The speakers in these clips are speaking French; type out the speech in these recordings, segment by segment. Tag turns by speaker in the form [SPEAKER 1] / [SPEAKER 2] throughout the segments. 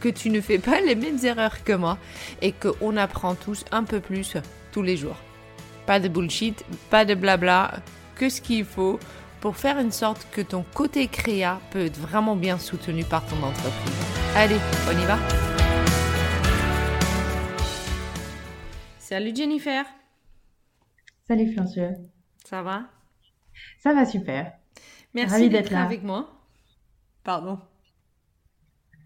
[SPEAKER 1] que tu ne fais pas les mêmes erreurs que moi et qu'on apprend tous un peu plus tous les jours. Pas de bullshit, pas de blabla, que ce qu'il faut pour faire une sorte que ton côté créa peut être vraiment bien soutenu par ton entreprise. Allez, on y va Salut Jennifer
[SPEAKER 2] Salut François.
[SPEAKER 1] Ça va?
[SPEAKER 2] Ça va super.
[SPEAKER 1] Merci d'être là avec moi. Pardon.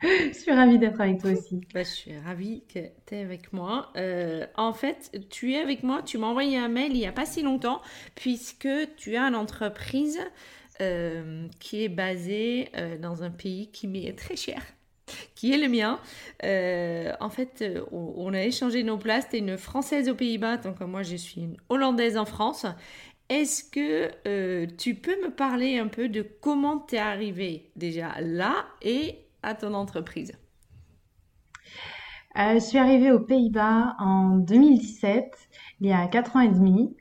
[SPEAKER 2] Je suis ravie d'être avec toi aussi.
[SPEAKER 1] Bah, je suis ravie que tu es avec moi. Euh, en fait, tu es avec moi, tu m'as envoyé un mail il n'y a pas si longtemps, puisque tu as une entreprise euh, qui est basée euh, dans un pays qui m'est très cher qui est le mien. en fait, on, a échangé nos places. Tu es une Française aux Pays-Bas, donc moi je suis une Hollandaise en France. Est-ce que tu peux me parler un peu de comment tu es arrivé déjà là et à ton entreprise
[SPEAKER 2] euh, Je suis arrivée aux Pays-Bas en 2017, il y a 4 ans et demi.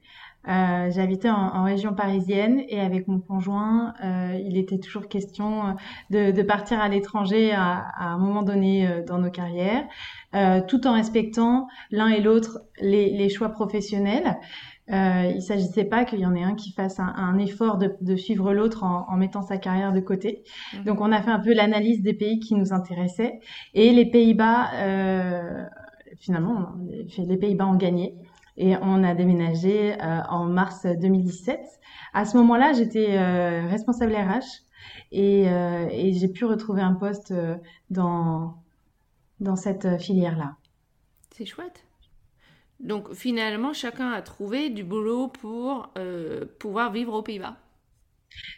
[SPEAKER 2] Euh, J'habitais en, région parisienne et avec mon conjoint, il était toujours question de, partir à l'étranger à, un moment donné dans nos carrières, tout en respectant l'un et l'autre les, choix professionnels. Euh, il s'agissait pas qu'il y en ait un qui fasse un, effort de, suivre l'autre en, mettant sa carrière de côté. Mhm. Donc on a fait un peu l'analyse des pays qui nous intéressaient et les Pays-Bas, euh, finalement, les Pays-Bas ont gagné et on a déménagé euh, en mars 2017. À ce moment-là, j'étais responsable RH et, et j'ai pu retrouver un poste dans dans cette filière-là.
[SPEAKER 1] C'est chouette. Donc finalement, chacun a trouvé du boulot pour euh, pouvoir vivre aux Pays-Bas.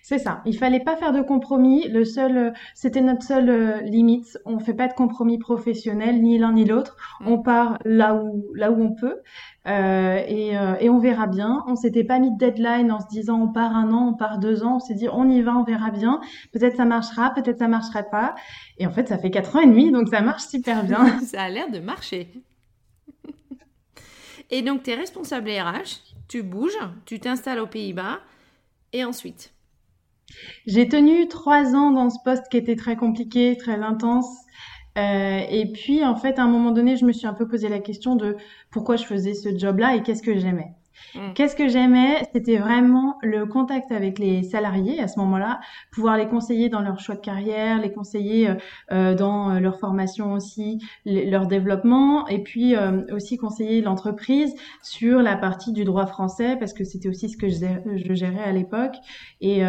[SPEAKER 2] C'est ça. Il fallait pas faire de compromis. Le seul, c'était notre seule euh, limite. On fait pas de compromis professionnel, ni l'un ni l'autre. Mm. On part là où là où on peut, euh, et, et, on verra bien. On s'était pas mis de deadline en se disant on part un an, on part deux ans. On s'est dit on y va, on verra bien. Peut-être ça marchera, peut-être ça marcherait pas. Et en fait, ça fait quatre ans et demi, donc ça marche super bien.
[SPEAKER 1] ça a l'air de marcher. Et donc, tu es responsable RH, tu bouges, tu t'installes aux Pays-Bas, et ensuite
[SPEAKER 2] J'ai tenu trois ans dans ce poste qui était très compliqué, très intense. Euh, et puis, en fait, à un moment donné, je me suis un peu posé la question de pourquoi je faisais ce job-là et qu'est-ce que j'aimais. Mm. Qu'est-ce que j'aimais C'était vraiment le contact avec les salariés à ce moment-là, pouvoir les conseiller dans leur choix de carrière, les conseiller euh, euh dans euh, leur formation aussi, leur développement, et puis euh, aussi conseiller l'entreprise sur la partie du droit français, parce que c'était aussi ce que je, gérais à l'époque. Et,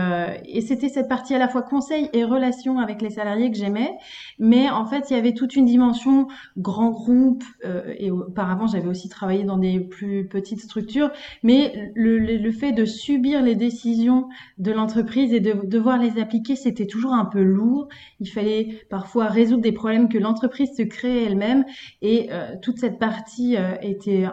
[SPEAKER 2] et c'était cette partie à la fois conseil et relation avec les salariés que j'aimais, mais en fait, il y avait toute une dimension grand groupe, et auparavant, j'avais aussi travaillé dans des plus petites structures mais le, fait de subir les décisions de l'entreprise et de devoir les appliquer, c'était toujours un peu lourd. Il fallait parfois résoudre des problèmes que l'entreprise se créait elle-même et euh, toute cette partie euh, était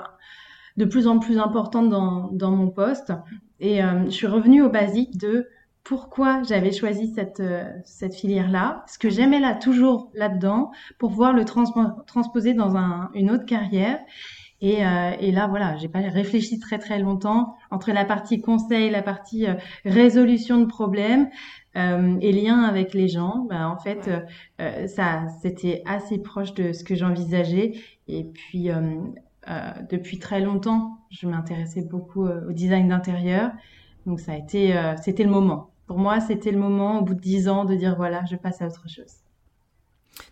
[SPEAKER 2] de plus en plus importante dans, dans mon poste. Et euh, je suis revenue au basique de pourquoi j'avais choisi cette, cette filière-là, ce que j'aimais là toujours là-dedans, pour pouvoir le transposer dans un, une autre carrière. Et, euh, et, là, voilà, j'ai pas réfléchi très très longtemps entre la partie conseil, la partie euh, résolution de problèmes euh, et lien avec les gens. Ben, en fait, euh, ça, c'était assez proche de ce que j'envisageais. Et puis, depuis très longtemps, je m'intéressais beaucoup au design d'intérieur. Donc, ça a été, c'était le moment. Pour moi, c'était le moment, au bout de dix ans, de dire voilà, je passe à autre chose.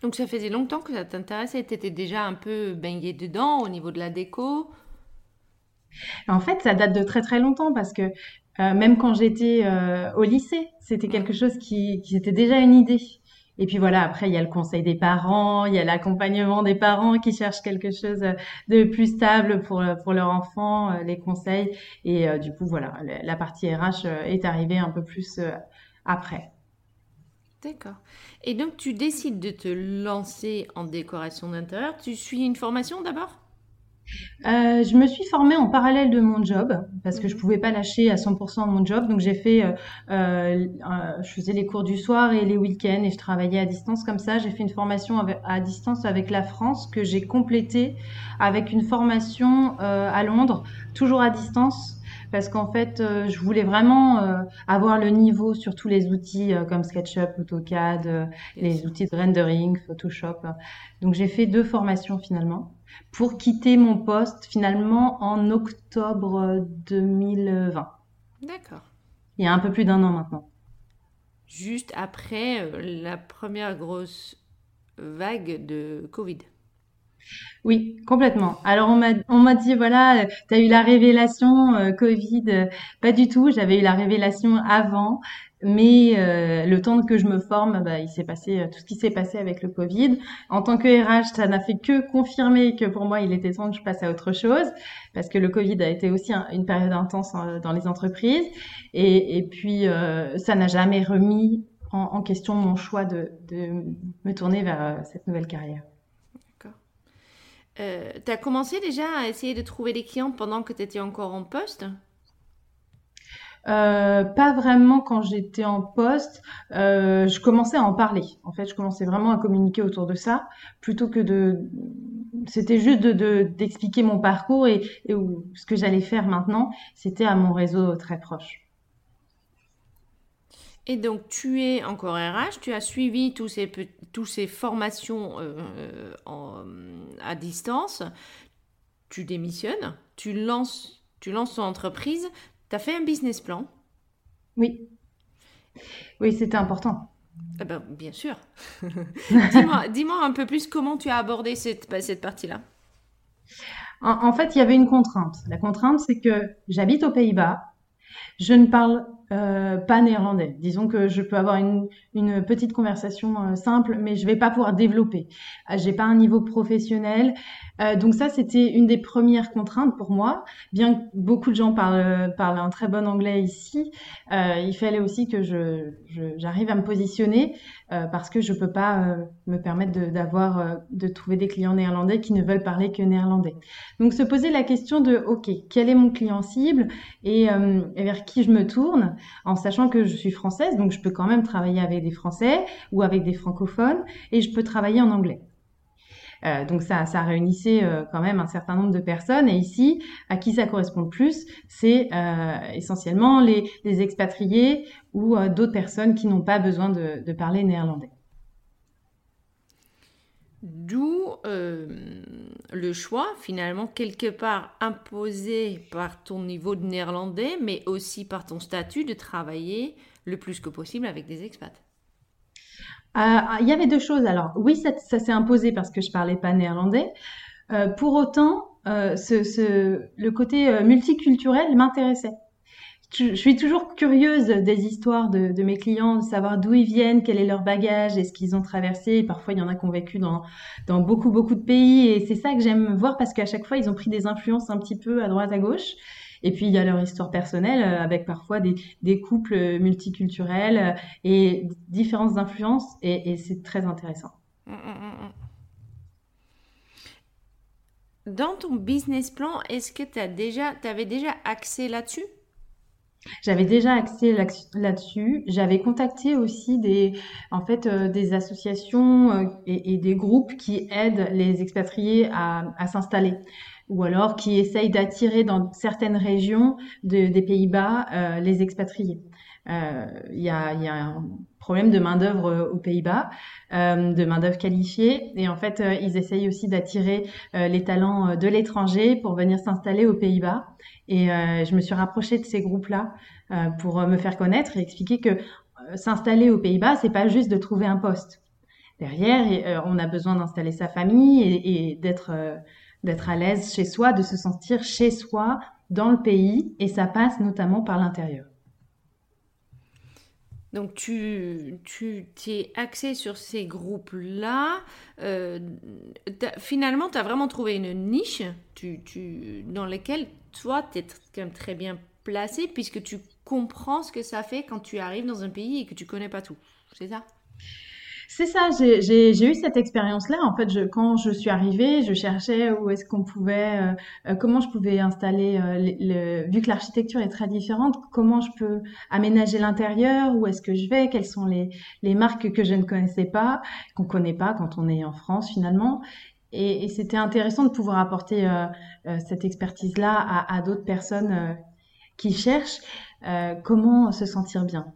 [SPEAKER 1] Donc ça faisait longtemps que ça t'intéressait, tu étais déjà un peu baigné dedans au niveau de la déco
[SPEAKER 2] En fait, ça date de très très longtemps parce que euh, même quand j'étais euh, au lycée, c'était quelque chose qui, qui était déjà une idée. Et puis voilà, après, il y a le conseil des parents, il y a l'accompagnement des parents qui cherchent quelque chose de plus stable pour, pour leur enfant, euh, les conseils. Et du coup, voilà, la partie RH est arrivée un peu plus après.
[SPEAKER 1] D'accord. Et donc, tu décides de te lancer en décoration d'intérieur. Tu suis une formation d'abord?
[SPEAKER 2] Euh, je me suis formée en parallèle de mon job parce que je
[SPEAKER 1] Mhm.
[SPEAKER 2] pouvais pas lâcher à 100% mon job. Donc j'ai fait, euh, euh, je faisais les cours du soir et les week-ends et je travaillais à distance comme ça. J'ai fait une formation avec- à distance avec la France que j'ai complétée avec une formation à Londres, toujours à distance. Parce qu'en fait, euh, je voulais vraiment euh, avoir le niveau sur tous les outils euh, comme SketchUp, AutoCAD, les outils de rendering, Photoshop. Donc j'ai fait deux formations finalement pour quitter mon poste finalement en octobre 2020.
[SPEAKER 1] D'accord.
[SPEAKER 2] Il y a un peu plus d'un an maintenant.
[SPEAKER 1] Juste après la première grosse vague de Covid.
[SPEAKER 2] Oui, complètement. Alors on m'a on m'a dit voilà, tu as eu la révélation euh, Covid. Pas du tout, j'avais eu la révélation avant, mais euh, le temps que je me forme, bah, il s'est passé euh, tout ce qui s'est passé avec le Covid. En tant que RH, ça n'a fait que confirmer que pour moi, il était temps que je passe à autre chose, parce que le Covid a été aussi un- une période intense euh, dans les entreprises, et, et puis euh, ça n'a jamais remis en, en question mon choix de, de me tourner vers euh, cette nouvelle carrière.
[SPEAKER 1] Euh, tu as commencé déjà à essayer de trouver des clients pendant que tu étais encore en poste?
[SPEAKER 2] Euh, pas vraiment quand j'étais en poste. Euh, je commençais à en parler. En fait, je commençais vraiment à communiquer autour de ça, plutôt que de. C'était juste de, de- d'expliquer mon parcours et, ce que j'allais faire maintenant. C'était à mon réseau très proche.
[SPEAKER 1] Et donc, tu es encore RH, tu as suivi tous ces, tous ces formations euh, en- à distance, tu démissionnes, tu lances, tu lances ton entreprise, tu as fait un business plan.
[SPEAKER 2] Oui, oui, c'était important.
[SPEAKER 1] Eh ben, bien sûr. Dis-moi, dis-moi un peu plus comment tu as abordé cette, bah, cette partie-là.
[SPEAKER 2] En, en fait, il y avait une contrainte. La contrainte, c'est que j'habite aux Pays-Bas. Je ne parle euh, pas néerlandais. Disons que je peux avoir une, une petite conversation euh, simple, mais je vais pas pouvoir développer. Euh, J'ai pas un niveau professionnel. Euh, donc ça, c'était une des premières contraintes pour moi. Bien que beaucoup de gens parlent, parlent un très bon anglais ici, euh, il fallait aussi que je, j'arrive à me positionner euh, parce que je peux pas euh, me permettre de, d'avoir, euh, de trouver des clients néerlandais qui ne veulent parler que néerlandais. Donc se poser la question de, OK, quel est mon client cible et, euh, et vers qui je me tourne, en sachant que je suis française, donc je peux quand même travailler avec des Français ou avec des francophones, et je peux travailler en anglais. Euh, donc ça, ça réunissait euh, quand même un certain nombre de personnes. Et ici, à qui ça correspond le plus, c'est euh, essentiellement les, expatriés ou d'autres personnes qui n'ont pas besoin de parler néerlandais.
[SPEAKER 1] D'où euh, le choix, finalement, quelque part imposé par ton niveau de néerlandais, mais aussi par ton statut de travailler le plus que possible avec des expats.
[SPEAKER 2] Ah, il y avait deux choses. Alors, oui, ça, s'est imposé parce que je parlais pas néerlandais. Euh, pour autant, euh, le côté euh, multiculturel m'intéressait. Je, suis toujours curieuse des histoires de, mes clients, de savoir d'où ils viennent, quel est leur bagage et ce qu'ils ont traversé. Parfois, il y en a qui ont vécu dans, beaucoup, beaucoup de pays et c'est ça que j'aime voir parce qu'à chaque fois, ils ont pris des influences un petit peu à droite, à gauche. Et puis, il y a leur histoire personnelle euh, avec parfois des, couples euh, multiculturels euh, et différentes influences et, c'est très intéressant.
[SPEAKER 1] Mm, mm, mm. Dans ton business plan, est-ce que tu t'avais déjà accès là-dessus?
[SPEAKER 2] J'avais déjà accès là- là-dessus. J'avais contacté aussi des, en fait, euh, des associations euh, et, des groupes qui aident les expatriés à s'installer, ou alors qui essayent d'attirer dans certaines régions de- des Pays-Bas euh, les expatriés. Euh, Il y a, y a un problème de main-d'œuvre euh, aux Pays-Bas, euh, de main-d'œuvre qualifiée, et en fait, ils essayent aussi d'attirer les talents de l'étranger pour venir s'installer aux Pays-Bas. Et je me suis rapprochée de ces groupes-là pour me faire connaître et expliquer que s'installer aux Pays-Bas, c'est pas juste de trouver un poste. Derrière, on a besoin d'installer sa famille et, et d'être d'être à l'aise chez soi, de se sentir chez soi dans le pays, et ça passe notamment par l'intérieur.
[SPEAKER 1] Donc tu, t'es axé sur ces groupes-là. Euh, finalement, tu as vraiment trouvé une niche tu, tu, dans laquelle toi, tu es quand même très bien placé puisque tu comprends ce que ça fait quand tu arrives dans un pays et que tu connais pas tout. C'est ça?
[SPEAKER 2] C'est ça, j'ai eu cette expérience-là. En fait, je, quand je suis arrivée, je cherchais où est-ce qu'on pouvait, euh, euh, comment je pouvais installer, euh, le, vu que l'architecture est très différente, comment je peux aménager l'intérieur, où est-ce que je vais, quelles sont les, marques que je ne connaissais pas, qu'on connaît pas quand on est en France finalement. Et, et c'était intéressant de pouvoir apporter cette expertise-là à d'autres personnes qui cherchent comment se sentir bien.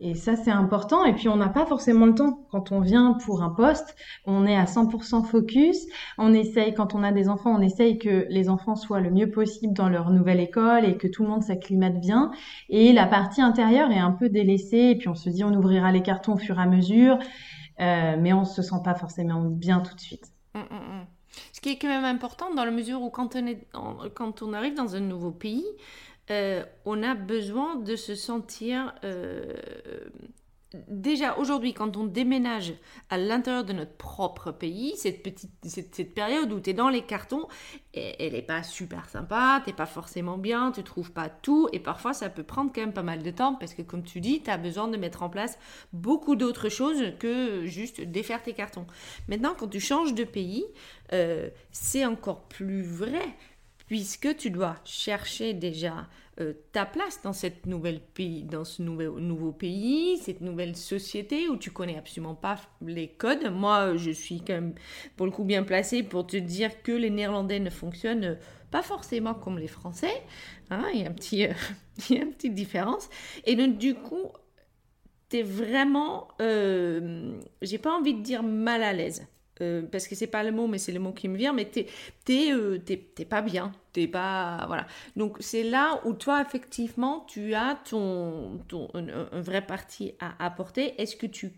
[SPEAKER 2] Et ça, c'est important. Et puis, on n'a pas forcément le temps. Quand on vient pour un poste, on est à 100% focus. On essaye, quand on a des enfants, on essaye que les enfants soient le mieux possible dans leur nouvelle école et que tout le monde s'acclimate bien. Et la partie intérieure est un peu délaissée. Et puis, on se dit, on ouvrira les cartons au fur et à mesure. Euh, mais on se sent pas forcément bien tout de suite. Hum, hum,
[SPEAKER 1] hum. Ce qui est quand même important dans la mesure où quand on arrive dans un nouveau pays, euh, on a besoin de se sentir... Euh, déjà aujourd'hui, quand on déménage à l'intérieur de notre propre pays, cette petite cette, période où tu es dans les cartons, elle n'est pas super sympa, t'es pas forcément bien, tu trouves pas tout, et parfois ça peut prendre quand même pas mal de temps parce que comme tu dis, tu as besoin de mettre en place beaucoup d'autres choses que juste défaire tes cartons. Maintenant, quand tu changes de pays, euh, c'est encore plus vrai puisque tu dois chercher déjà euh, ta place dans cette nouvelle pays, dans ce nouvel, nouveau pays, cette nouvelle société où tu connais absolument pas les codes. Moi, je suis quand même pour le coup bien placée pour te dire que les Néerlandais ne fonctionnent pas forcément comme les Français. Hein, il, y a un petit, il y a une petite différence. Et donc, du coup, tu es vraiment, euh, j'ai pas envie de dire mal à l'aise. Euh, parce que c'est pas le mot, mais c'est le mot qui me vient, mais t'es t'es euh, pas bien, t'es pas voilà. Donc c'est là où toi effectivement tu as ton, ton un, vrai parti à apporter. Est-ce que tu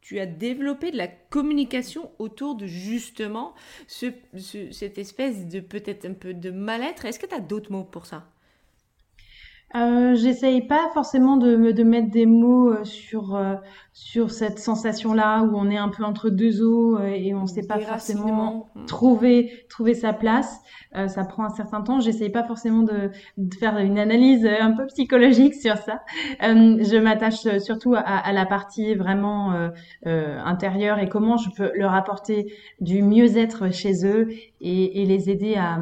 [SPEAKER 1] tu as développé de la communication autour de justement ce, cette espèce de peut-être un peu de mal-être? Est-ce que tu as d'autres mots pour ça?
[SPEAKER 2] Euh, J'essaye pas forcément de, de mettre des mots euh, sur euh, sur cette sensation-là où on est un peu entre deux eaux et on ne sait pas forcément trouver trouver sa place. Euh, ça prend un certain temps. J'essaye pas forcément de, de, faire une analyse un peu psychologique sur ça. je m'attache surtout à, à, la partie vraiment intérieure et comment je peux leur apporter du mieux-être chez eux et, et les aider à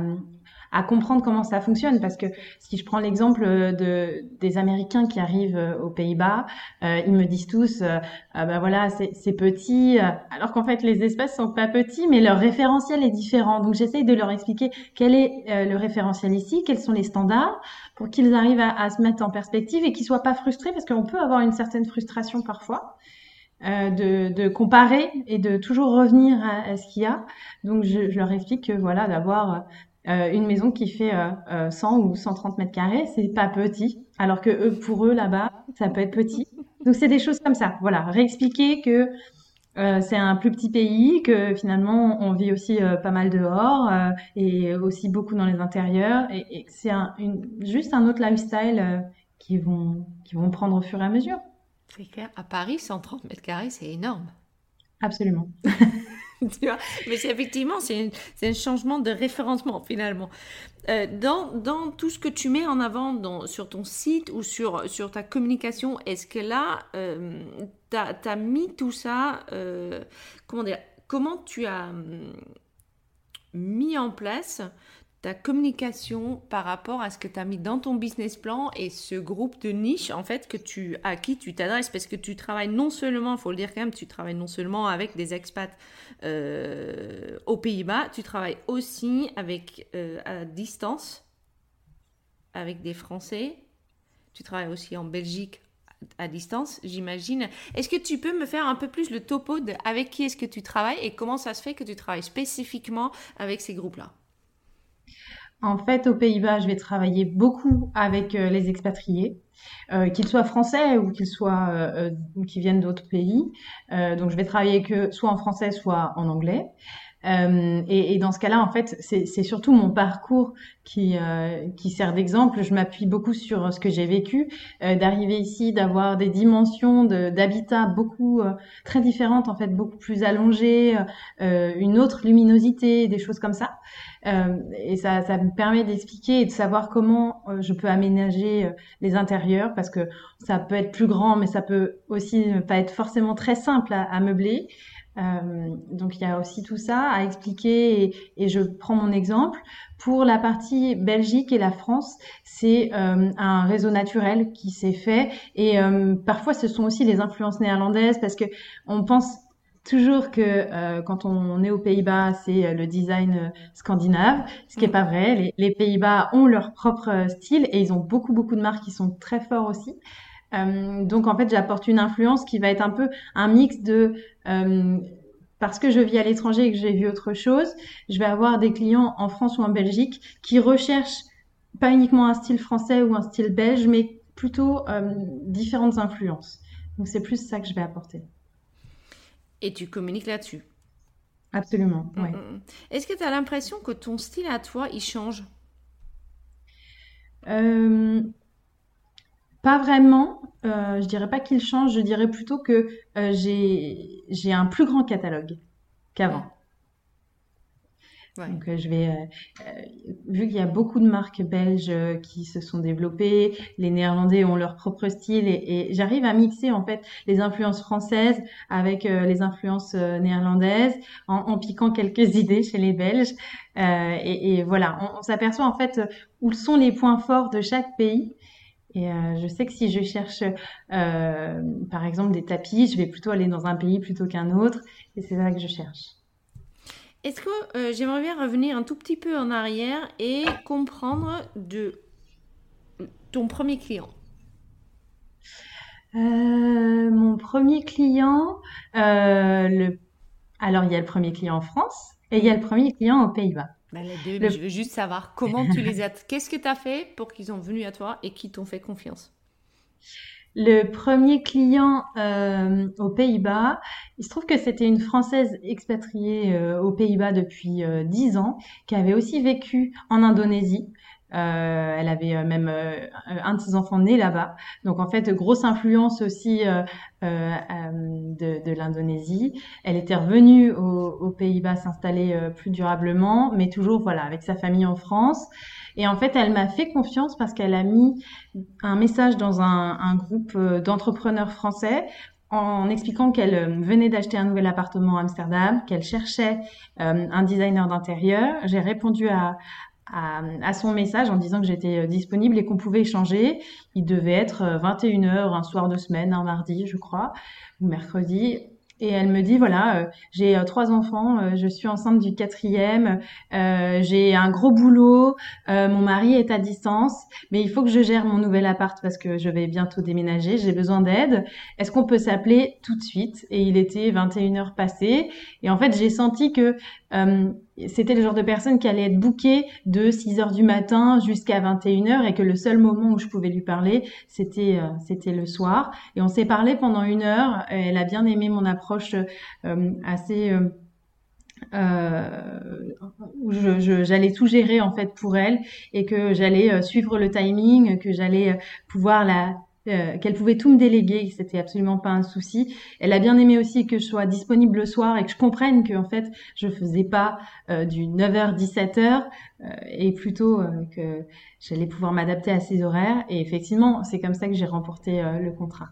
[SPEAKER 2] à comprendre comment ça fonctionne. Parce que si je prends l'exemple de, des Américains qui arrivent euh, aux Pays-Bas, euh, ils me disent tous, euh, ah ben voilà, c'est petit, alors qu'en fait les espaces sont pas petits, mais leur référentiel est différent. Donc j'essaye de leur expliquer quel est le référentiel ici, quels sont les standards, pour qu'ils arrivent à, à, se mettre en perspective et qu'ils soient pas frustrés, parce qu'on peut avoir une certaine frustration parfois. Euh, de, de, comparer et de toujours revenir à, à ce qu'il y a. Donc je, je, leur explique que voilà d'avoir euh, une maison qui fait 100 euh, euh, ou 130 mètres carrés, c'est pas petit, alors que eux, pour eux là-bas, ça peut être petit. Donc c'est des choses comme ça. Voilà, réexpliquer que c'est un plus petit pays, que finalement on vit aussi pas mal dehors et aussi beaucoup dans les intérieurs, et, c'est un, juste un autre lifestyle qui vont qui vont prendre au fur et à mesure.
[SPEAKER 1] C'est clair. À Paris, 130 mètres carrés, c'est énorme.
[SPEAKER 2] Absolument.
[SPEAKER 1] Mais c'est effectivement, c'est un changement de référencement finalement. Euh, dans, dans, tout ce que tu mets en avant sur ton site ou sur, sur ta communication, est-ce que là, euh, tu as, mis tout ça, euh, comment dire, comment tu as hum, mis en place ta communication par rapport à ce que tu as mis dans ton business plan et ce groupe de niche en fait que tu à qui tu t'adresses parce que tu travailles non seulement, faut le dire quand même, tu travailles non seulement avec des expats euh, aux Pays-Bas, tu travailles aussi avec euh, à distance avec des Français. Tu travailles aussi en Belgique à distance, j'imagine. Est-ce que tu peux me faire un peu plus le topo de avec qui est-ce que tu travailles et comment ça se fait que tu travailles spécifiquement avec ces groupes-là?
[SPEAKER 2] En fait, aux Pays-Bas, je vais travailler beaucoup avec euh, les expatriés, euh, qu'ils soient français ou qu'ils soient euh, qui viennent d'autres pays. donc, je vais travailler que soit en français, soit en anglais. Et, et, dans ce cas-là, en fait, c'est surtout mon parcours qui, qui sert d'exemple. Je m'appuie beaucoup sur ce que j'ai vécu, d'arriver ici, d'avoir des dimensions d'habitat beaucoup très différentes, en fait, beaucoup plus allongées, une autre luminosité, des choses comme ça. et ça, ça me permet d'expliquer et de savoir comment je peux aménager les intérieurs parce que ça peut être plus grand, mais ça peut aussi ne pas être forcément très simple à, à meubler. Euh, donc il y a aussi tout ça à expliquer et, et, je prends mon exemple. Pour la partie Belgique et la France, c'est euh, un réseau naturel qui s'est fait et euh, parfois ce sont aussi les influences néerlandaises parce que on pense toujours que euh, quand on est aux Pays-Bas, c'est le design scandinave, ce qui est pas vrai. Les, les Pays-Bas ont leur propre style et ils ont beaucoup beaucoup de marques qui sont très forts aussi. Euh, donc en fait, j'apporte une influence qui va être un peu un mix de euh, parce que je vis à l'étranger et que j'ai vu autre chose, je vais avoir des clients en France ou en Belgique qui recherchent pas uniquement un style français ou un style belge, mais plutôt euh, différentes influences. Donc c'est plus ça que je vais apporter.
[SPEAKER 1] Et tu communiques là-dessus?
[SPEAKER 2] Absolument. Mm, mm,
[SPEAKER 1] mm. Est-ce que tu as l'impression que ton style à toi, il change?
[SPEAKER 2] Pas vraiment. Euh, je dirais pas qu'il change. Je dirais plutôt que euh, j'ai j'ai un plus grand catalogue qu'avant. Donc euh, je vais, vu qu'il y a beaucoup de marques belges qui se sont développées, les Néerlandais ont leur propre style et, j'arrive à mixer en fait les influences françaises avec les influences néerlandaises en, piquant quelques idées chez les Belges. Et, voilà, on, on s'aperçoit en fait où sont les points forts de chaque pays et euh, je sais que si je cherche, euh, par exemple, des tapis, je vais plutôt aller dans un pays plutôt qu'un autre. Et c'est ça que je cherche.
[SPEAKER 1] Est-ce que euh, j'aimerais bien revenir un tout petit peu en arrière et comprendre de ton premier client
[SPEAKER 2] Mon premier client, le... alors il y a le premier client en France et il y a le premier client aux Pays-Bas.
[SPEAKER 1] Bah, les deux, je veux juste savoir comment tu les as. Qu'est-ce que tu as fait pour qu'ils ont venu à toi et qui t'ont fait confiance?
[SPEAKER 2] Le premier client euh, aux Pays-Bas, il se trouve que c'était une Française expatriée euh, aux Pays-Bas depuis euh, 10 ans, qui avait aussi vécu en Indonésie. Euh, elle avait euh, même euh, un de ses enfants nés là-bas. Donc en fait, grosse influence aussi de, de l'Indonésie. Elle était revenue aux, Pays-Bas s'installer plus durablement, mais toujours voilà avec sa famille en France. Et en fait, elle m'a fait confiance parce qu'elle a mis un message dans un, un groupe d'entrepreneurs français en expliquant qu'elle venait d'acheter un nouvel appartement à Amsterdam, qu'elle cherchait un designer d'intérieur. J'ai répondu à, à, son message en disant que j'étais euh, disponible et qu'on pouvait échanger. Il devait être 21h euh, un soir de semaine, un mardi, je crois, ou mercredi. Et elle me dit voilà, euh, j'ai trois enfants, je suis enceinte du quatrième, j'ai un gros boulot, mon mari est à distance, mais il faut que je gère mon nouvel appart parce que je vais bientôt déménager, j'ai besoin d'aide. Est-ce qu'on peut s'appeler tout de suite? Et il était 21 heures passées, et en fait j'ai senti que c'était le genre de personne qui allait être bookée de 6 heures du matin jusqu'à 21 heures et que le seul moment où je pouvais lui parler, c'était c'était le soir. Et on s'est parlé pendant une heure. Elle a bien aimé mon approche euh, assez euh, euh, où j'allais tout gérer en fait pour elle et que j'allais suivre le timing, que j'allais pouvoir la qu'elle pouvait tout me déléguer, c'était absolument pas un souci. Elle a bien aimé aussi que je sois disponible le soir et que je comprenne que en fait je faisais pas du 9h 17h et plutôt que j'allais pouvoir m'adapter à ses horaires et effectivement c'est comme ça que j'ai remporté le contrat.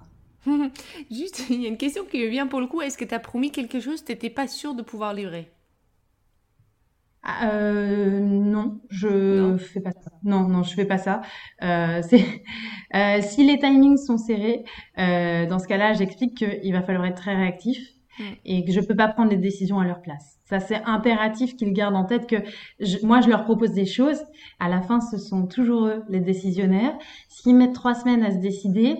[SPEAKER 1] Juste, il y a une question qui me vient pour le coup. Est-ce que tu as promis quelque chose? Tu n'étais pas sûr de pouvoir livrer?
[SPEAKER 2] Euh, non, je fais pas ça. Non, non, je fais pas ça. Euh, euh, si les timings sont serrés, dans ce cas-là, j'explique qu'il va falloir être très réactif et que je peux pas prendre les décisions à leur place. Ça, c'est impératif qu'ils gardent en tête que moi, je leur propose des choses. À la fin, ce sont toujours eux les décisionnaires. S'ils mettent trois semaines à se décider,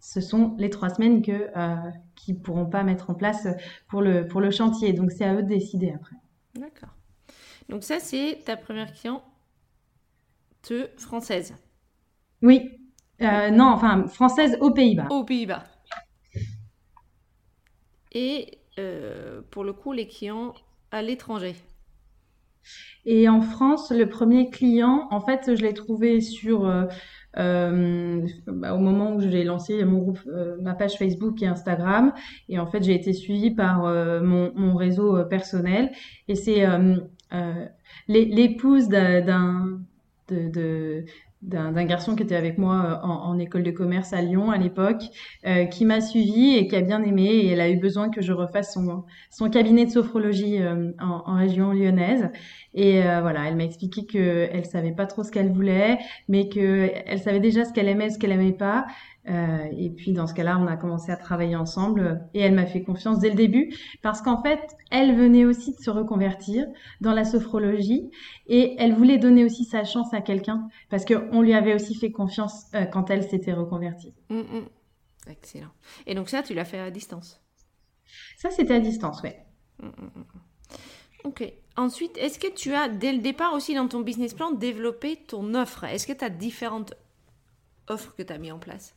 [SPEAKER 2] ce sont les trois semaines que euh, qui pourront pas mettre en place pour le pour le chantier. Donc c'est à eux de décider après.
[SPEAKER 1] D'accord. Donc ça c'est ta première cliente française.
[SPEAKER 2] Oui. Euh, non, enfin française aux Pays-Bas.
[SPEAKER 1] Aux Pays-Bas. Et euh, pour le coup les clients à l'étranger.
[SPEAKER 2] Et en France, le premier client, en fait, je l'ai trouvé sur euh, euh, bah, au moment où j'ai lancé mon groupe, euh, ma page Facebook et Instagram. Et en fait, j'ai été suivie par euh, mon, mon, réseau personnel. Et c'est l'épouse d'un d'un garçon qui était avec moi en, école de commerce à Lyon à l'époque, qui m'a suivi et qui a bien aimé et elle a eu besoin que je refasse son, son cabinet de sophrologie en, région lyonnaise. Et voilà, elle m'a expliqué qu'elle savait pas trop ce qu'elle voulait, mais qu'elle savait déjà ce qu'elle aimait, ce qu'elle aimait pas, euh, et puis dans ce cas-là, on a commencé à travailler ensemble et elle m'a fait confiance dès le début parce qu'en fait, elle venait aussi de se reconvertir dans la sophrologie et elle voulait donner aussi sa chance à quelqu'un parce qu'on lui avait aussi fait confiance euh, quand elle s'était reconvertie.
[SPEAKER 1] Mm, mm. Excellent. Et donc ça, tu l'as fait à distance?
[SPEAKER 2] Ça, c'était à distance, ouais. Mm,
[SPEAKER 1] ok. Ensuite, est-ce que tu as, dès le départ aussi dans ton business plan, développé ton offre? Est-ce que tu as différentes offres que tu as mis en place?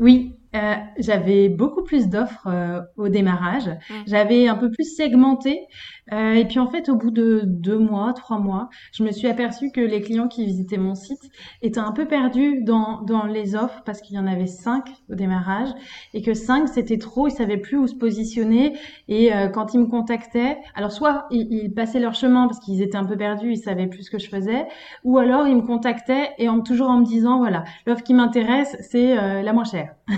[SPEAKER 2] oui, euh, j'avais beaucoup plus d'offres euh, au démarrage. Mmh. J'avais un peu plus segmenté. Euh, et puis en fait, au bout de deux mois, trois mois, je me suis aperçue que les clients qui visitaient mon site étaient un peu perdus dans, dans les offres parce qu'il y en avait cinq au démarrage et que cinq c'était trop, ils savaient plus où se positionner. Et quand ils me contactaient, alors soit ils, passaient leur chemin parce qu'ils étaient un peu perdus, ils savaient plus ce que je faisais, ou alors ils me contactaient et en, toujours en me disant voilà, l'offre qui m'intéresse, c'est la moins chère.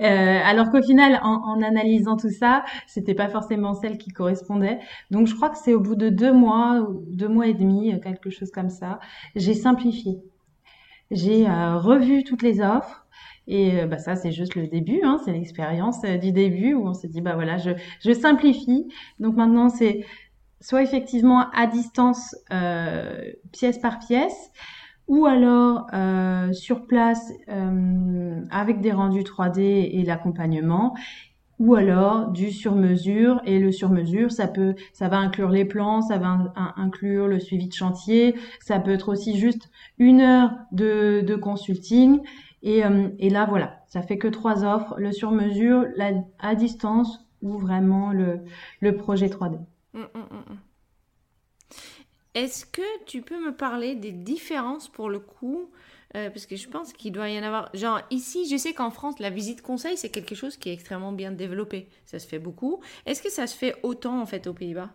[SPEAKER 2] Euh, alors qu'au final, en, analysant tout ça, c'était pas forcément celle qui correspondait. Donc je crois que c'est au bout de deux mois, deux mois et demi, euh, quelque chose comme ça, j'ai simplifié. J'ai euh, revu toutes les offres. Et bah ça, c'est juste le début, hein, c'est l'expérience du début où on s'est dit, bah voilà, je simplifie. Donc maintenant, c'est soit effectivement à distance, pièce par pièce, ou alors euh, sur place euh, avec des rendus 3D et l'accompagnement. Ou alors du sur-mesure. Et le sur-mesure ça peut ça va inclure les plans ça va inclure le suivi de chantier. Ça peut être aussi juste une heure de, de consulting. Et, euh, et là voilà. Ça fait que trois offres. Le sur-mesure à distance ou vraiment le, le projet 3D
[SPEAKER 1] est-ce que tu peux me parler des différences pour le coup euh, parce que je pense qu'il doit y en avoir. Genre, ici, je sais qu'en France, la visite conseil, c'est quelque chose qui est extrêmement bien développé. Ça se fait beaucoup. Est-ce que ça se fait autant, en fait, aux Pays-Bas?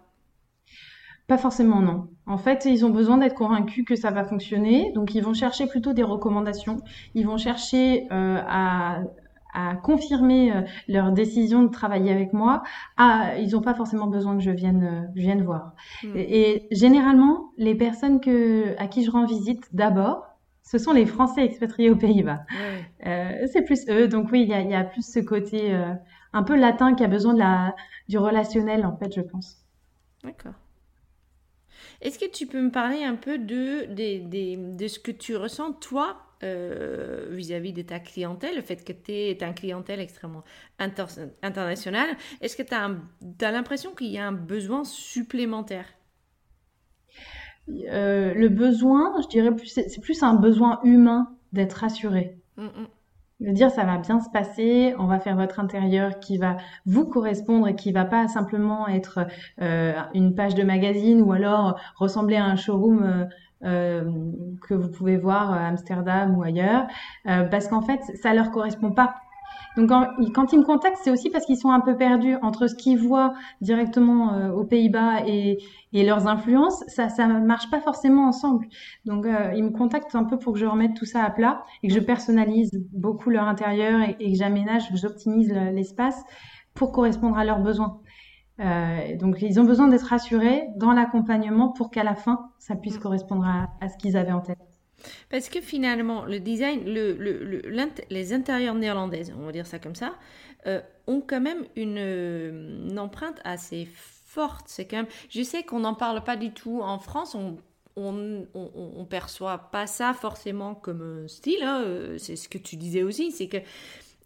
[SPEAKER 2] Pas forcément, non. En fait, ils ont besoin d'être convaincus que ça va fonctionner. Donc, ils vont chercher plutôt des recommandations. Ils vont chercher euh, à, à confirmer euh, leur décision de travailler avec moi, ah, ils n'ont pas forcément besoin que je vienne, euh, je vienne voir. Hmm. Et, généralement, les personnes que, à qui je rends visite d'abord, ce sont les Français expatriés aux Pays-Bas. Euh, c'est plus eux, donc oui, il y a, y a, plus ce côté un peu latin qui a besoin de la, du relationnel, en fait, je pense.
[SPEAKER 1] D'accord. Est-ce que tu peux me parler un peu de, de, de ce que tu ressens, toi, euh, vis-à-vis de ta clientèle, le fait que tu es un clientèle extrêmement international, est-ce que tu as, l'impression qu'il y a un besoin supplémentaire?
[SPEAKER 2] Euh, Le besoin, je dirais, c'est plus un besoin humain d'être rassuré. Mm, mm. De dire ça va bien se passer, on va faire votre intérieur qui va vous correspondre et qui va pas simplement être euh, une page de magazine ou alors ressembler à un showroom que vous pouvez voir à Amsterdam ou ailleurs, euh, parce qu'en fait, ça leur correspond pas. Donc quand, ils me contactent, c'est aussi parce qu'ils sont un peu perdus entre ce qu'ils voient directement euh, aux Pays-Bas et, leurs influences. Ça ça marche pas forcément ensemble. Donc ils me contactent un peu pour que je remette tout ça à plat et que je personnalise beaucoup leur intérieur et, et que j'aménage, que j'optimise l'espace pour correspondre à leurs besoins. Euh, donc ils ont besoin d'être rassurés dans l'accompagnement pour qu'à la fin, ça puisse mm. correspondre à, ce qu'ils avaient en tête.
[SPEAKER 1] Parce que finalement, le design, le, le, les intérieurs néerlandaises, on va dire ça comme ça, euh, ont quand même une, empreinte assez forte. C'est quand même, je sais qu'on n'en parle pas du tout en France. On on, on, perçoit pas ça forcément comme un style. Hein. Euh, c'est ce que tu disais aussi, c'est que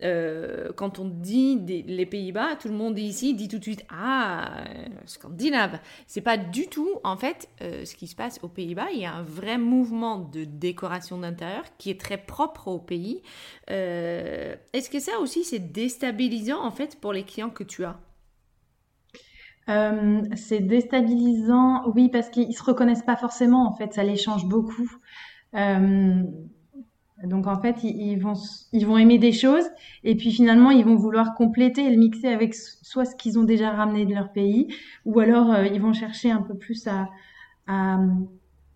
[SPEAKER 1] euh, quand on dit les Pays-Bas, tout le monde ici dit tout de suite Ah, scandinave. C'est pas du tout, en fait, euh, ce qui se passe aux Pays-Bas. Il y a un vrai mouvement de décoration d'intérieur qui est très propre au pays. Euh, est-ce que ça aussi, c'est déstabilisant, en fait, pour les clients que tu as?
[SPEAKER 2] C'est déstabilisant, oui, parce qu'ils se reconnaissent pas forcément, en fait, ça les change beaucoup Donc en fait, ils, vont ils vont aimer des choses et puis finalement ils vont vouloir compléter et le mixer avec soit ce qu'ils ont déjà ramené de leur pays ou alors euh, ils vont chercher un peu plus à, à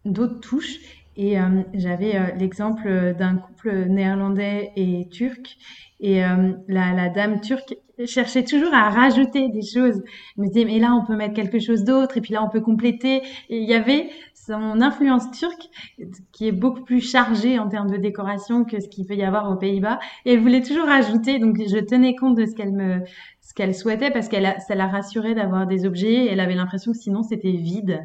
[SPEAKER 2] d'autres touches. Et euh, j'avais euh, l'exemple d'un couple néerlandais et turc et la, la dame turque cherchait toujours à rajouter des choses. Elle me disait mais là on peut mettre quelque chose d'autre et puis là on peut compléter. Et il y avait son influence turque, qui est beaucoup plus chargée en termes de décoration que ce qu'il peut y avoir aux Pays-Bas. Et elle voulait toujours ajouter, donc je tenais compte de ce qu'elle me, ce qu'elle souhaitait parce qu'elle, ça la rassurait d'avoir des objets. elle avait l'impression que sinon c'était vide.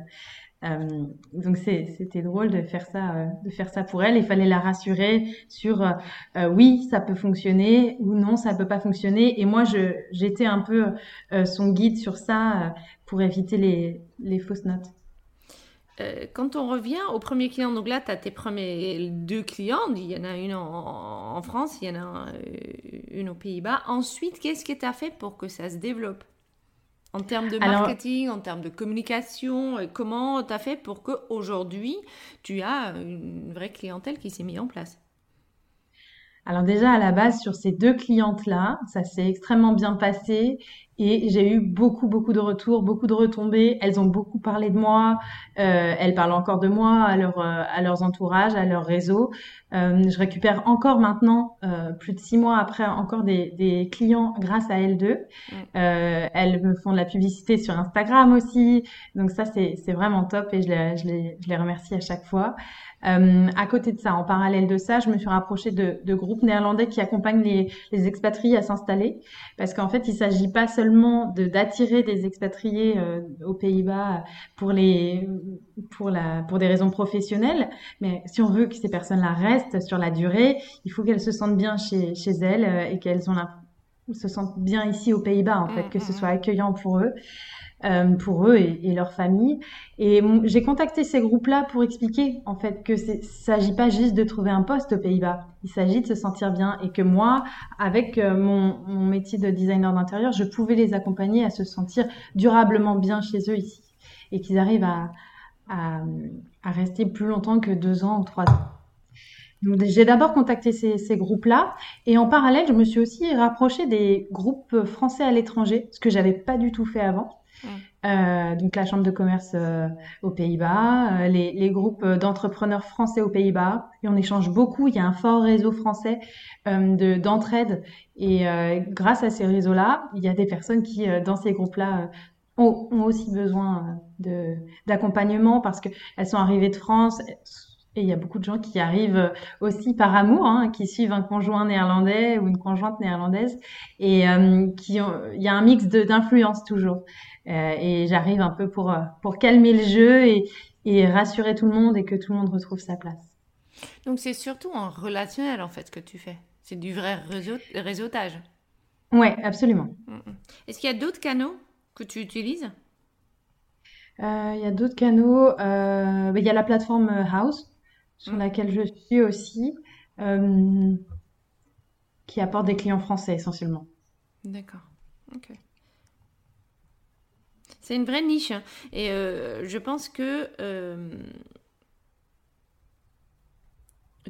[SPEAKER 2] Euh, donc c'était drôle de faire ça, euh, de faire ça pour elle. Il fallait la rassurer sur euh, oui, ça peut fonctionner ou non, ça peut pas fonctionner. Et moi, je j'étais un peu son guide sur ça pour éviter les, les fausses notes.
[SPEAKER 1] Euh, quand on revient au premier client, donc là, tu as tes premiers deux clients. Il y en a une en, France, il y en a euh, une aux Pays-Bas. Ensuite, qu'est-ce que tu as fait pour que ça se développe? En termes de marketing, en termes de communication, euh, comment tu as fait pour qu'aujourd'hui, tu as une vraie clientèle qui s'est mise en place?
[SPEAKER 2] Alors déjà à la base sur ces deux clientes-là, ça s'est extrêmement bien passé et j'ai eu beaucoup, beaucoup de retours, beaucoup de retombées. Elles ont beaucoup parlé de moi. Euh, elles parlent encore de moi à, leur, euh, à leurs entourages, à leur réseau. Euh, je récupère encore maintenant, euh, plus de six mois après, encore des, des clients grâce à L2. Mm. Euh, elles me font de la publicité sur Instagram aussi. Donc ça, c'est vraiment top et je les, je, les, je les remercie à chaque fois. Euh, à côté de ça, en parallèle de ça, je me suis rapprochée de, de groupes néerlandais qui accompagnent les, les expatriés à s'installer, parce qu'en fait, il s'agit pas seulement de d'attirer des expatriés euh, aux Pays-Bas pour les pour la pour des raisons professionnelles, mais si on veut que ces personnes-là restent sur la durée, il faut qu'elles se sentent bien chez chez elles euh, et qu'elles ont la, se sentent bien ici aux Pays-Bas en fait, que ce mm, mm, soit mm. accueillant pour eux. Euh, pour eux et, et leur famille. Et j'ai contacté ces groupes-là pour expliquer en fait que c'est s'agit pas juste de trouver un poste aux Pays-Bas. Il s'agit de se sentir bien et que moi, avec euh, mon, mon métier de designer d'intérieur, je pouvais les accompagner à se sentir durablement bien chez eux ici et qu'ils arrivent à, à, à rester plus longtemps que deux ans ou trois ans. J'ai d'abord contacté ces, ces groupes-là et en parallèle, je me suis aussi rapprochée des groupes français à l'étranger, ce que j'avais pas du tout fait avant. Euh, donc la chambre de commerce euh, aux Pays-Bas, euh, les, les, groupes d'entrepreneurs français aux Pays-Bas. Et on échange beaucoup. Il y a un fort réseau français de d'entraide. Et grâce à ces réseaux-là, il y a des personnes qui, dans ces groupes-là, ont, ont, aussi besoin d'accompagnement parce qu'elles sont arrivées de France. Et il y a beaucoup de gens qui arrivent aussi par amour, hein, qui suivent un conjoint néerlandais ou une conjointe néerlandaise, et qui ont, il y a un mix d'influence toujours. Euh, et j'arrive un peu pour, euh, pour calmer le jeu et, et rassurer tout le monde et que tout le monde retrouve sa place.
[SPEAKER 1] Donc c'est surtout en relationnel en fait que tu fais. C'est du vrai réseau, réseautage.
[SPEAKER 2] Oui, absolument. Mm,
[SPEAKER 1] mm. Est-ce qu'il y a d'autres canaux que tu utilises?
[SPEAKER 2] Euh, Il y a d'autres canaux. Euh, il y a la plateforme House sur mm. laquelle je suis aussi, euh, qui apporte des clients français essentiellement.
[SPEAKER 1] D'accord. Ok. C'est une vraie niche. Hein. Et euh, je pense que euh,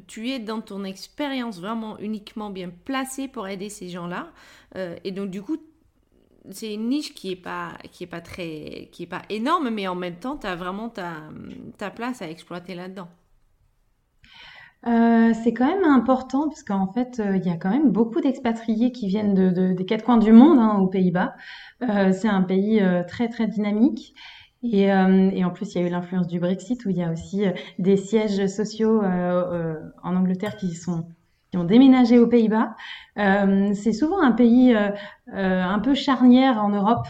[SPEAKER 1] tu es dans ton expérience vraiment uniquement bien placé pour aider ces gens-là. Et donc, du coup, c'est une niche qui est pas qui est pas très qui est pas énorme mais en même temps tu as vraiment ta, ta place à exploiter là-dedans.
[SPEAKER 2] Euh, c'est quand même important parce qu'en fait, euh, il y a quand même beaucoup d'expatriés qui viennent de, des quatre coins du monde, hein, aux Pays-Bas. Euh, c'est un pays très très dynamique. Et, et, en plus, il y a eu l'influence du Brexit où il y a aussi des sièges sociaux en Angleterre qui sont qui ont déménagé aux Pays-Bas. c'est souvent un pays un peu charnière en Europe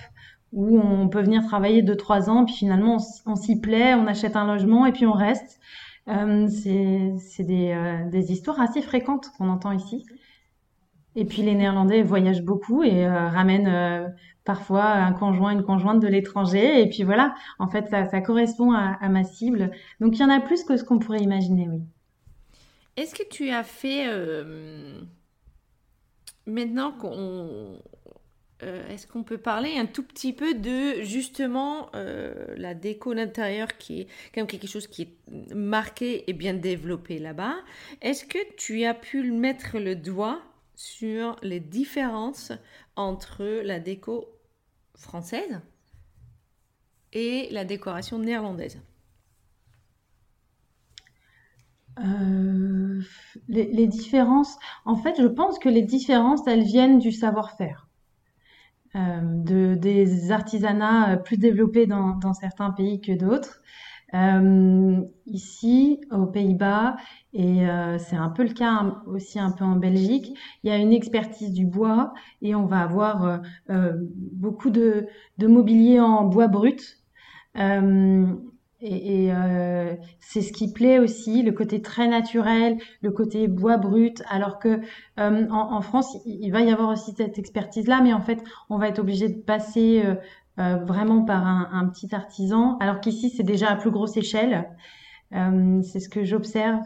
[SPEAKER 2] où on peut venir travailler deux trois ans, puis finalement on s'y plaît, on achète un logement et puis on reste. Euh, c'est des, euh, des, histoires assez fréquentes qu'on entend ici. Et puis les Néerlandais voyagent beaucoup et euh, ramènent parfois un conjoint, une conjointe de l'étranger. Et puis voilà, en fait, ça, correspond à, ma cible. Donc il y en a plus que ce qu'on pourrait imaginer, oui.
[SPEAKER 1] Est-ce que tu as fait, maintenant qu'on euh, est-ce qu'on peut parler un tout petit peu de justement euh, la déco d'intérieur qui est quand même quelque chose qui est marqué et bien développé là-bas? Est-ce que tu as pu mettre le doigt sur les différences entre la déco française et la décoration néerlandaise?
[SPEAKER 2] Euh, les, différences, en fait, je pense que les différences, elles viennent du savoir-faire. Euh, de, des artisanats euh, plus développés dans, certains pays que d'autres. Euh, ici, aux Pays-Bas, et c'est un peu le cas aussi un peu en Belgique, il y a une expertise du bois et on va avoir beaucoup de, de, mobilier en bois brut. Et, euh, c'est ce qui plaît aussi, le côté très naturel, le côté bois brut, alors que euh, en, France, il, va y avoir aussi cette expertise-là, mais en fait, on va être obligé de passer euh, vraiment par un, un, petit artisan, alors qu'ici, c'est déjà à plus grosse échelle. c'est ce que j'observe.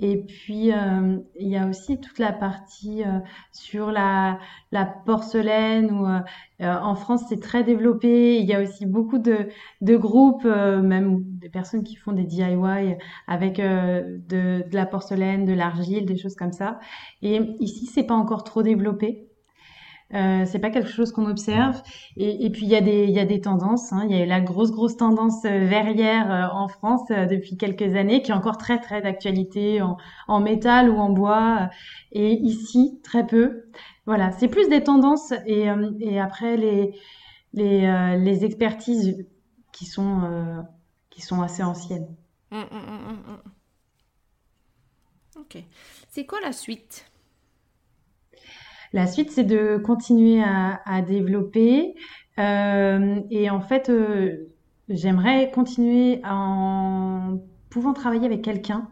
[SPEAKER 2] Et puis, euh, il y a aussi toute la partie euh, sur la, la porcelaine. Où, euh, en France, c'est très développé. Il y a aussi beaucoup de, de groupes, même des personnes qui font des DIY avec de, de la porcelaine, de l'argile, des choses comme ça. Et ici, c'est pas encore trop développé. Euh, c'est pas quelque chose qu'on observe. Et, et puis il y a des il y a des tendances. Hein. Il y a la grosse grosse tendance euh, verrière euh, en France euh, depuis quelques années, qui est encore très très d'actualité en, en métal ou en bois. Et ici très peu. Voilà, c'est plus des tendances et, et après les les, les expertises qui sont qui sont assez anciennes. Mmh, mmh, mmh,
[SPEAKER 1] ok. C'est quoi la suite?
[SPEAKER 2] La suite, c'est de continuer à, à développer. Euh, et en fait, euh, j'aimerais continuer en pouvant travailler avec quelqu'un.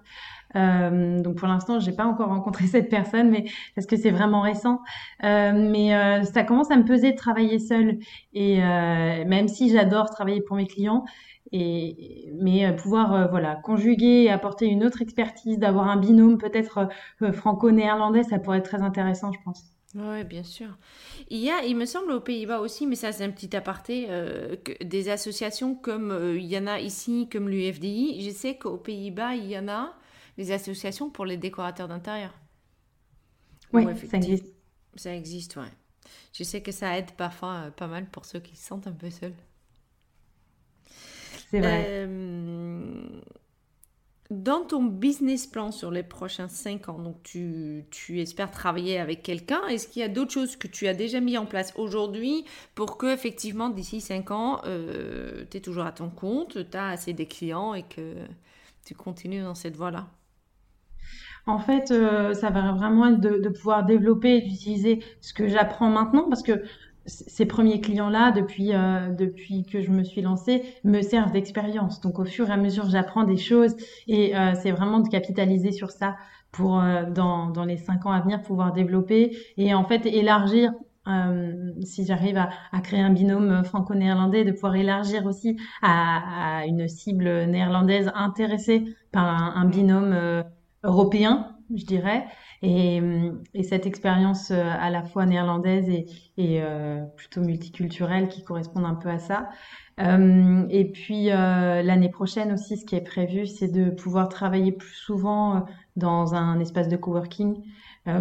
[SPEAKER 2] Euh, donc pour l'instant, j'ai pas encore rencontré cette personne, mais parce que c'est vraiment récent. Euh, mais euh, ça commence à me peser de travailler seule. Et euh, même si j'adore travailler pour mes clients, et mais pouvoir voilà conjuguer et apporter une autre expertise, d'avoir un binôme peut-être franco-néerlandais, ça pourrait être très intéressant, je pense.
[SPEAKER 1] Oui, bien sûr. Il y a, il me semble, aux Pays-Bas aussi, mais ça c'est un petit aparté, euh, que des associations comme euh, il y en a ici, comme l'UFDI. Je sais qu'aux Pays-Bas, il y en a des associations pour les décorateurs d'intérieur.
[SPEAKER 2] Oui, ça existe.
[SPEAKER 1] Ça existe, ouais. Je sais que ça aide parfois euh, pas mal pour ceux qui se sentent un peu seuls.
[SPEAKER 2] C'est vrai.
[SPEAKER 1] Dans ton business plan sur les prochains 5 ans, donc tu, tu espères travailler avec quelqu'un, est-ce qu'il y a d'autres choses que tu as déjà mis en place aujourd'hui pour que effectivement d'ici 5 ans, euh, tu es toujours à ton compte, tu as assez des clients et que tu continues dans cette voie-là?
[SPEAKER 2] En fait, euh, ça va vraiment être de, de pouvoir développer et d'utiliser ce que j'apprends maintenant parce que ces premiers clients-là, depuis, euh, depuis que je me suis lancée, me servent d'expérience. Donc au fur et à mesure, j'apprends des choses et euh, c'est vraiment de capitaliser sur ça pour, euh, dans, dans les cinq ans à venir, pouvoir développer et en fait élargir. si j'arrive à, à, créer un binôme franco-néerlandais, de pouvoir élargir aussi à, à, une cible néerlandaise intéressée par un, un binôme européen, je dirais. Et, et cette expérience euh, à la fois néerlandaise et, et euh, plutôt multiculturelle qui correspond un peu à ça. Euh, et puis euh, l'année prochaine aussi, ce qui est prévu, c'est de pouvoir travailler plus souvent euh, dans un espace de coworking.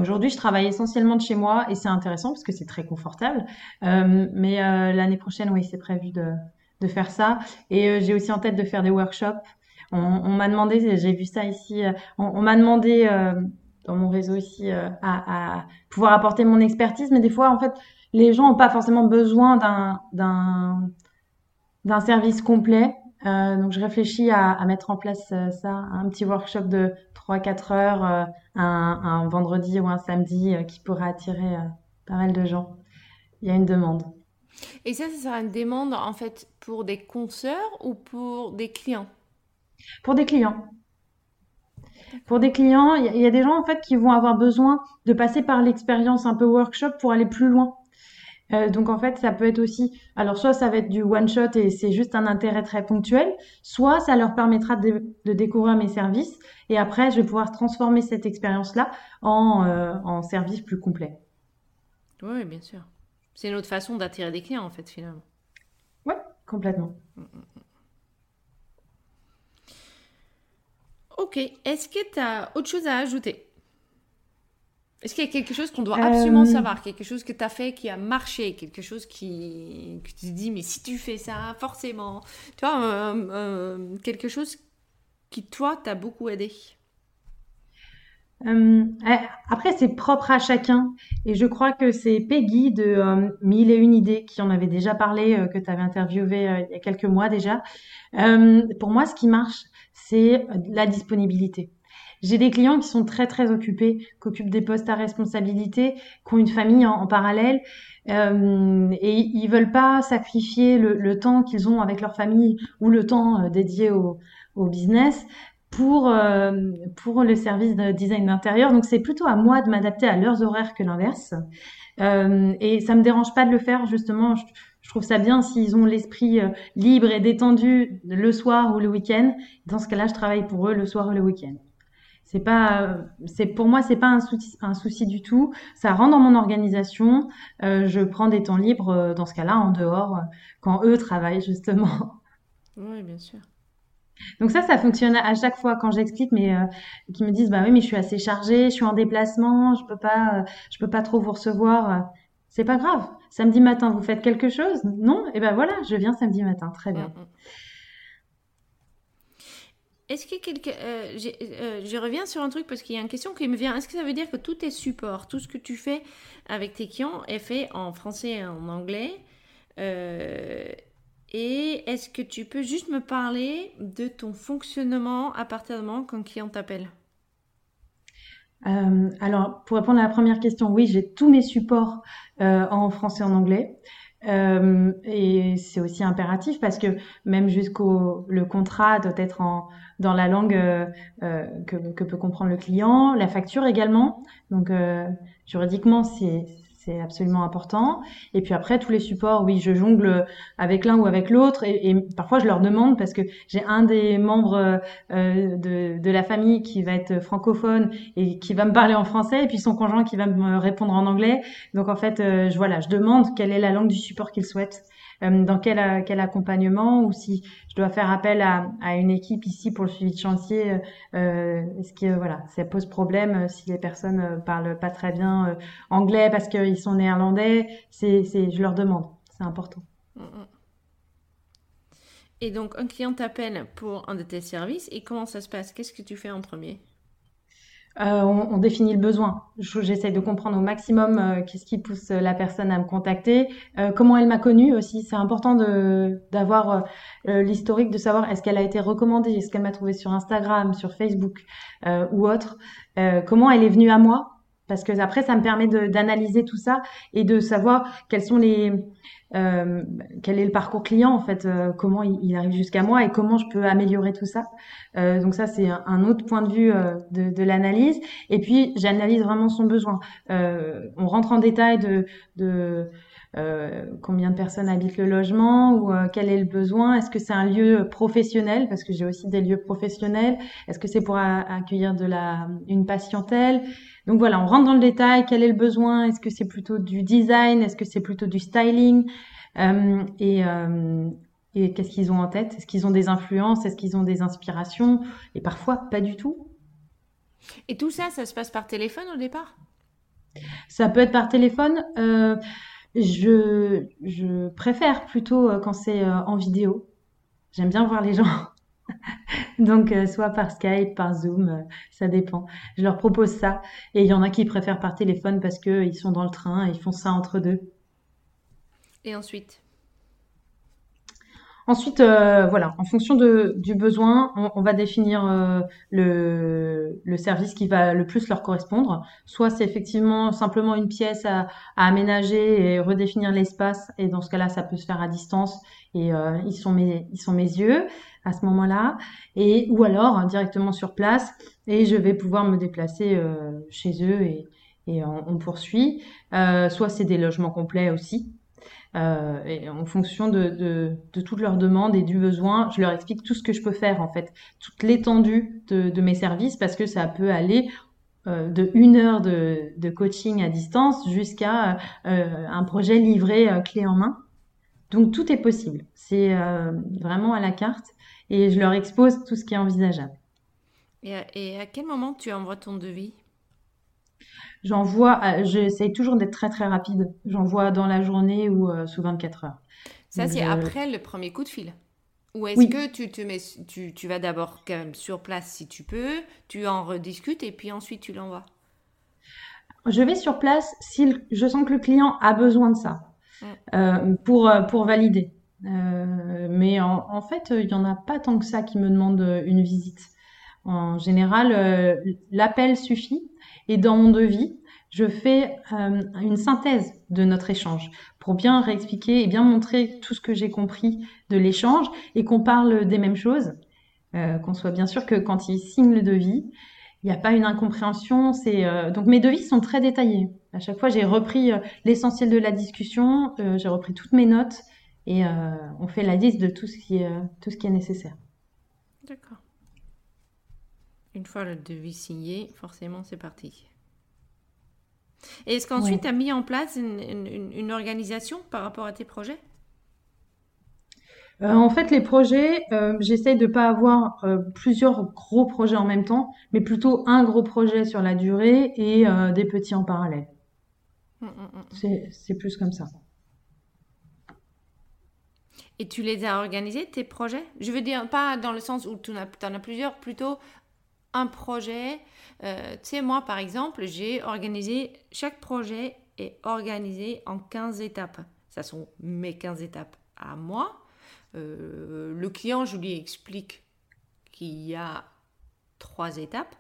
[SPEAKER 2] Aujourd'hui, je travaille essentiellement de chez moi et c'est intéressant parce que c'est très confortable. mais l'année prochaine, oui, c'est prévu de, de faire ça. Et j'ai aussi en tête de faire des workshops. On, on m'a demandé, j'ai vu ça ici, on, on m'a demandé dans mon réseau aussi euh, à, à, pouvoir apporter mon expertise. Mais des fois, en fait, les gens n'ont pas forcément besoin d'un service complet. Euh, donc, je réfléchis à, à mettre en place euh, ça, un petit workshop de 3-4 heures, euh, un, un, vendredi ou un samedi, qui pourrait attirer pas mal de gens. Il y a une demande.
[SPEAKER 1] Et ça, ça sera une demande en fait pour des consoeurs ou pour des clients?
[SPEAKER 2] Pour des clients. Pour des clients, il y, a des gens en fait qui vont avoir besoin de passer par l'expérience un peu workshop pour aller plus loin. Euh, donc en fait, ça peut être aussi, alors soit ça va être du one shot et c'est juste un intérêt très ponctuel, soit ça leur permettra de, de découvrir mes services et après je vais pouvoir transformer cette expérience-là en, euh, en service plus complet.
[SPEAKER 1] Oui, bien sûr. C'est une autre façon d'attirer des clients, en fait, finalement.
[SPEAKER 2] Ouais, complètement.
[SPEAKER 1] Ok. Est-ce que tu as autre chose à ajouter? Est-ce qu'il y a quelque chose qu'on doit absolument
[SPEAKER 2] Euh,
[SPEAKER 1] savoir? Quelque chose que tu as fait qui a marché? Quelque chose qui... que tu te dis, mais si tu fais ça, forcément. Tu vois, euh, euh, quelque chose qui, toi, t'a beaucoup aidé?
[SPEAKER 2] Après, c'est propre à chacun. Et je crois que c'est Peggy de Mille et une idées qui en avait déjà parlé, que tu avais interviewé il y a quelques mois déjà. Pour moi, ce qui marche, c'est la disponibilité. J'ai des clients qui sont très très occupés, qui occupent des postes à responsabilité, qui ont une famille en, parallèle, euh, et ils veulent pas sacrifier le, le temps qu'ils ont avec leur famille ou le temps euh, dédié au, au business pour euh, pour le service de design d'intérieur. Donc c'est plutôt à moi de m'adapter à leurs horaires que l'inverse. Euh, et ça me dérange pas de le faire justement. Je, trouve ça bien s'ils ont l'esprit euh, libre et détendu le soir ou le week-end. Dans ce cas-là, je travaille pour eux le soir ou le week-end. C'est pas, c'est pour moi, c'est pas un souci, un souci du tout. Ça rentre dans mon organisation. Euh, je prends des temps libres euh, dans ce cas-là en dehors euh, quand eux travaillent justement.
[SPEAKER 1] Oui, bien sûr.
[SPEAKER 2] Donc ça, ça fonctionne à chaque fois quand j'explique, mais euh, qui me disent bah oui, mais je suis assez chargée, je suis en déplacement, je peux pas, euh, je peux pas trop vous recevoir. Euh, C'est pas grave. Samedi matin, vous faites quelque chose? Non? Et ben voilà, je viens samedi matin. Très bien.
[SPEAKER 1] mm. Est-ce que quelque... euh, je reviens sur un truc parce qu'il y a une question qui me vient. Est-ce que ça veut dire que tous tes supports, tout ce que tu fais avec tes clients est fait en français et en anglais Et est-ce que tu peux juste me parler de ton fonctionnement à partir du moment qu'un client t'appelle?
[SPEAKER 2] Euh, alors, pour répondre à la première question, oui, j'ai tous mes supports euh, en français et en anglais. Euh, et c'est aussi impératif parce que même jusqu'au le contrat doit être en dans la langue que, que peut comprendre le client, la facture également. Donc juridiquement c'est c'est absolument important. Et puis après tous les supports, oui, je jongle avec l'un ou avec l'autre et, parfois je leur demande parce que j'ai un des membres euh, de la famille qui va être francophone et qui va me parler en français et puis son conjoint qui va me répondre en anglais. Donc en fait, euh, je voilà, je demande quelle est la langue du support qu'il souhaite, dans quel euh, quel accompagnement ou si je dois faire appel à, à une équipe ici pour le suivi de chantier. euh, euh, est-ce que voilà, ça pose problème euh, si les personnes euh, parlent pas très bien euh, anglais parce qu'ils sont néerlandais? C'est je leur demande, c'est important.
[SPEAKER 1] Mm, mm. Et donc, un client t'appelle pour un de tes services et comment ça se passe? Qu'est-ce que tu fais en premier?
[SPEAKER 2] Euh, on, on définit le besoin. Je- J'essaie de comprendre au maximum euh, qu'est-ce qui pousse la personne à me contacter, euh, comment elle m'a connue aussi. C'est important de d'avoir euh, euh, l'historique, de savoir est-ce qu'elle a été recommandée, est-ce qu'elle m'a trouvé sur Instagram, sur Facebook euh, ou autre. Euh, comment elle est venue à moi, parce que après ça me permet d'analyser tout ça et de savoir quels sont les euh, quel est le parcours client en fait, euh, comment il, arrive jusqu'à moi et comment je peux améliorer tout ça. Euh, donc ça, c'est un, autre point de vue euh, de, de l'analyse. Et puis, j'analyse vraiment son besoin. Euh, on rentre en détail de, de euh, combien de personnes habitent le logement ou euh, quel est le besoin. Est-ce que c'est un lieu professionnel? Parce que j'ai aussi des lieux professionnels. Est-ce que c'est pour accueillir de la une patientèle? Donc voilà, on rentre dans le détail. Quel est le besoin Est-ce que c'est plutôt du design Est-ce que c'est plutôt du styling Euh, Et euh, et qu'est-ce qu'ils ont en tête? Est-ce qu'ils ont des influences? Est-ce qu'ils ont des inspirations? Et parfois, pas du tout.
[SPEAKER 1] Et tout ça, ça se passe par téléphone au départ?
[SPEAKER 2] Ça peut être par téléphone. Euh, je, je préfère plutôt quand c'est en vidéo. J'aime bien voir les gens. Donc, euh, soit par Skype, par Zoom, euh, ça dépend. Je leur propose ça. Et il y en a qui préfèrent par téléphone parce que ils sont dans le train et ils font ça entre deux.
[SPEAKER 1] Et ensuite?
[SPEAKER 2] Ensuite, euh, voilà, en fonction de, du besoin, on, on va définir euh, le, le service qui va le plus leur correspondre. Soit c'est effectivement simplement une pièce à, à aménager et redéfinir l'espace, et dans ce cas-là, ça peut se faire à distance, et euh, ils sont mes, ils sont mes yeux à ce moment-là, et ou alors hein, directement sur place, et je vais pouvoir me déplacer euh, chez eux et, on, poursuit. Euh, soit c'est des logements complets aussi. Euh, en fonction de, toutes leurs demandes et du besoin, je leur explique tout ce que je peux faire en fait, toute l'étendue de, mes services parce que ça peut aller de une heure de coaching à distance jusqu'à un projet livré clé en main. Donc tout est possible. C'est vraiment à la carte et je leur expose tout ce qui est envisageable.
[SPEAKER 1] Et à, quel moment tu envoies ton devis?
[SPEAKER 2] J'envoie, j'essaye toujours d'être très très rapide. J'envoie dans la journée ou sous 24 heures.
[SPEAKER 1] Ça, c'est après le premier coup de fil ou est-ce que tu, te mets, tu, tu vas d'abord quand même sur place si tu peux, tu en rediscutes et puis ensuite tu l'envoies?
[SPEAKER 2] Je vais sur place si je sens que le client a besoin de ça mm. euh, pour, euh, pour valider. Euh, mais en, fait, il n'y en a pas tant que ça qui me demande une visite. En général, l'appel suffit. Et dans mon devis, je fais une synthèse de notre échange pour bien réexpliquer et bien montrer tout ce que j'ai compris de l'échange et qu'on parle des mêmes choses, euh, qu'on soit bien sûr que quand ils signent le devis, il n'y a pas une incompréhension. Euh, donc mes devis sont très détaillés. À chaque fois, j'ai repris euh, l'essentiel de la discussion, j'ai repris toutes mes notes et on fait la liste de tout ce qui est tout ce qui est nécessaire.
[SPEAKER 1] D'accord. Une fois le devis signé, forcément, c'est parti. Et est-ce qu'ensuite, tu as mis en place une, organisation par rapport à tes projets?
[SPEAKER 2] Euh, en fait, les projets, euh, j'essaie de ne pas avoir euh, plusieurs gros projets en même temps, mais plutôt un gros projet sur la durée et des petits en parallèle. Hum, hum, hum, c'est plus comme ça.
[SPEAKER 1] Et tu les as organisés, tes projets? Je veux dire, pas dans le sens où tu en, as plusieurs, plutôt un projet. Euh, tu sais, moi, par exemple, j'ai organisé, chaque projet est organisé en 15 étapes. Ça sont mes 15 étapes à moi. Euh, le client, je lui explique qu'il y a trois étapes.